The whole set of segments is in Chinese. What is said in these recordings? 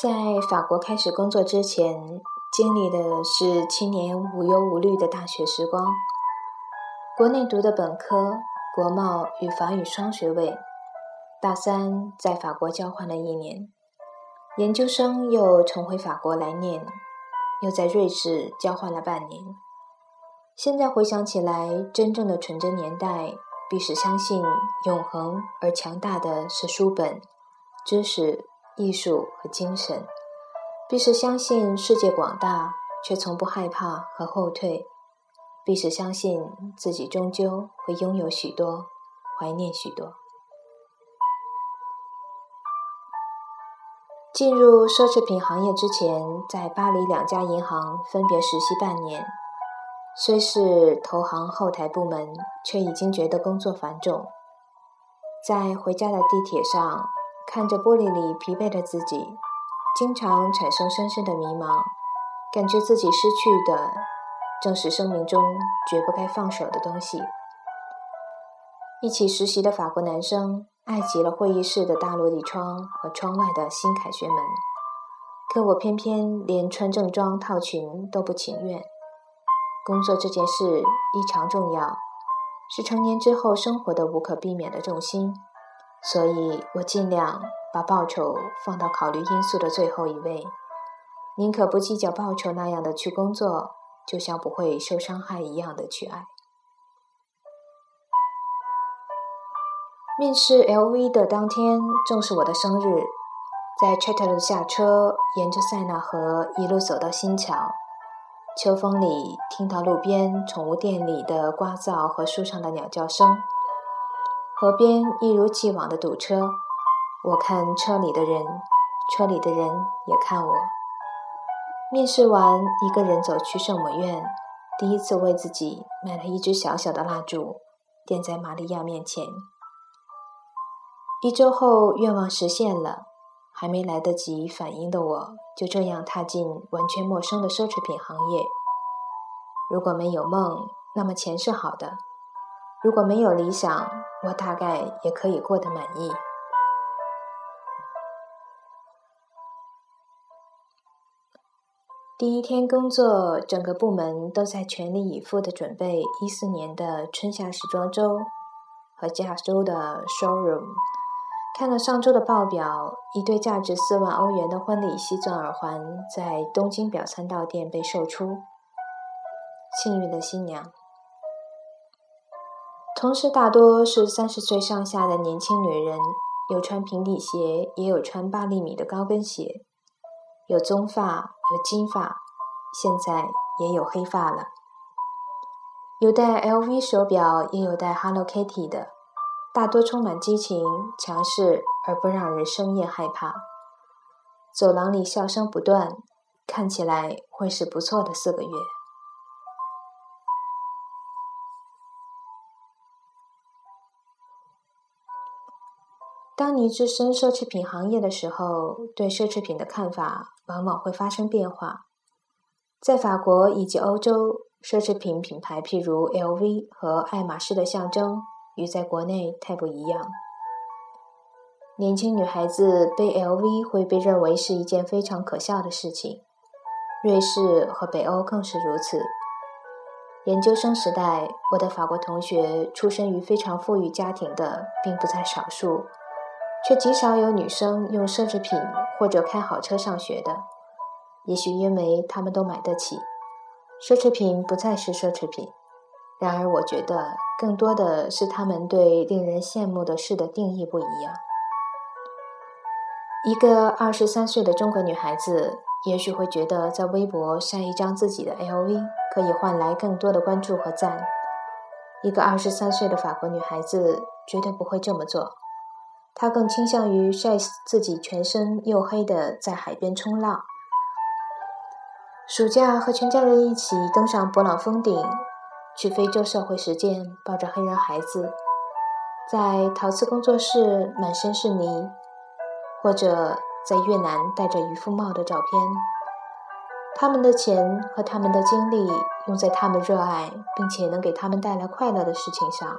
在法国开始工作之前，经历的是七年无忧无虑的大学时光。国内读的本科，国贸与法语双学位。大三在法国交换了一年，研究生又重回法国来念，又在瑞士交换了半年。现在回想起来，真正的纯真年代，必是相信永恒而强大的是书本、知识。艺术和精神，必是相信世界广大，却从不害怕和后退；必是相信自己终究会拥有许多，怀念许多。进入奢侈品行业之前，在巴黎两家银行分别实习半年，虽是投行后台部门，却已经觉得工作繁重。在回家的地铁上。看着玻璃里疲惫的自己，经常产生深深的迷茫，感觉自己失去的正是生命中绝不该放手的东西。一起实习的法国男生爱极了会议室的大落地窗和窗外的新凯旋门，可我偏偏连穿正装套裙都不情愿。工作这件事异常重要，是成年之后生活的无可避免的重心。所以我尽量把报酬放到考虑因素的最后一位，宁可不计较报酬那样的去工作，就像不会受伤害一样的去爱。面试 LV 的当天正是我的生日，在 c h a t e l 下车，沿着塞纳河一路走到新桥，秋风里听到路边宠物店里的呱噪和树上的鸟叫声。河边一如既往的堵车，我看车里的人，车里的人也看我。面试完，一个人走去圣母院，第一次为自己买了一支小小的蜡烛，点在玛利亚面前。一周后，愿望实现了，还没来得及反应的我，就这样踏进完全陌生的奢侈品行业。如果没有梦，那么钱是好的。如果没有理想，我大概也可以过得满意。第一天工作，整个部门都在全力以赴的准备一四年的春夏时装周和下周的 showroom。看了上周的报表，一对价值四万欧元的婚礼西钻耳环在东京表参道店被售出。幸运的新娘。同事大多是三十岁上下的年轻女人，有穿平底鞋，也有穿八厘米的高跟鞋，有棕发，有金发，现在也有黑发了。有戴 LV 手表，也有戴 Hello Kitty 的，大多充满激情、强势，而不让人生厌害怕。走廊里笑声不断，看起来会是不错的四个月。当你置身奢侈品行业的时候，对奢侈品的看法往往会发生变化。在法国以及欧洲，奢侈品品牌譬如 LV 和爱马仕的象征，与在国内太不一样。年轻女孩子背 LV 会被认为是一件非常可笑的事情，瑞士和北欧更是如此。研究生时代，我的法国同学出身于非常富裕家庭的，并不在少数。却极少有女生用奢侈品或者开好车上学的，也许因为他们都买得起，奢侈品不再是奢侈品。然而，我觉得更多的是他们对令人羡慕的事的定义不一样。一个二十三岁的中国女孩子，也许会觉得在微博晒一张自己的 LV 可以换来更多的关注和赞。一个二十三岁的法国女孩子绝对不会这么做。他更倾向于晒自己全身黝黑的在海边冲浪。暑假和全家人一起登上勃朗峰顶，去非洲社会实践，抱着黑人孩子，在陶瓷工作室满身是泥，或者在越南戴着渔夫帽的照片。他们的钱和他们的精力用在他们热爱并且能给他们带来快乐的事情上，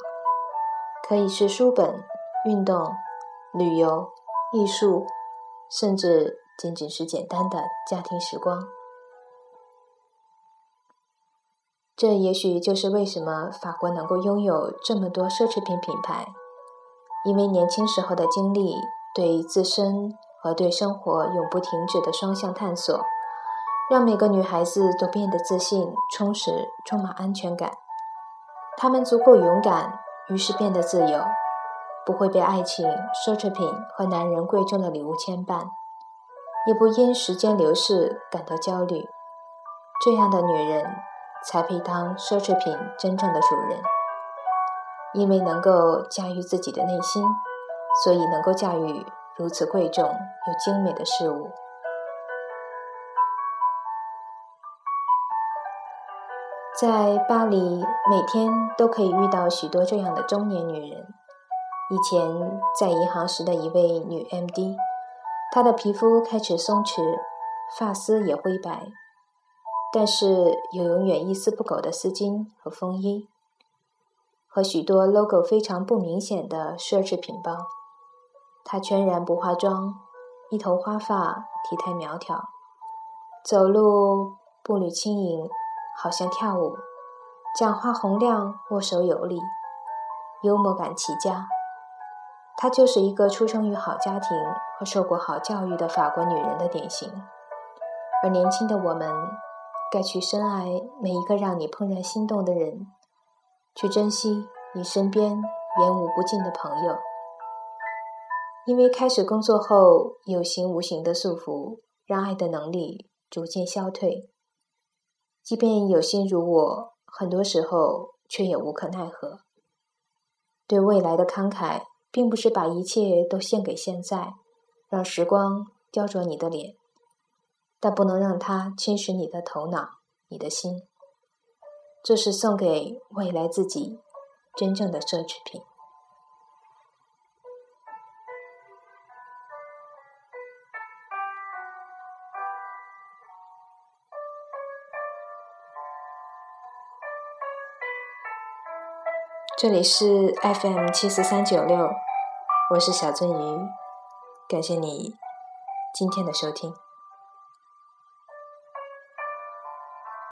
可以是书本、运动。旅游、艺术，甚至仅仅是简单的家庭时光。这也许就是为什么法国能够拥有这么多奢侈品品牌，因为年轻时候的经历对自身和对生活永不停止的双向探索，让每个女孩子都变得自信、充实、充满安全感。她们足够勇敢，于是变得自由，不会被爱情、奢侈品和男人贵重的礼物牵绊，也不因时间流逝感到焦虑。这样的女人。才配当奢侈品真正的主人，因为能够驾驭自己的内心，所以能够驾驭如此贵重又精美的事物。在巴黎，每天都可以遇到许多这样的中年女人。以前在银行时的一位女 M.D，她的皮肤开始松弛，发丝也灰白。但是有永远一丝不苟的丝巾和风衣，和许多 logo 非常不明显的奢侈品包。她全然不化妆，一头花发，体态苗条，走路步履轻盈，好像跳舞。讲话洪亮，握手有力，幽默感极佳。她就是一个出生于好家庭和受过好教育的法国女人的典型。而年轻的我们。该去深爱每一个让你怦然心动的人，去珍惜你身边言无不尽的朋友。因为开始工作后，有形无形的束缚让爱的能力逐渐消退。即便有心如我，很多时候却也无可奈何。对未来的慷慨，并不是把一切都献给现在，让时光雕琢你的脸。但不能让它侵蚀你的头脑、你的心。这是送给未来自己真正的奢侈品。这里是 FM 七四三九六，我是小鳟鱼，感谢你今天的收听。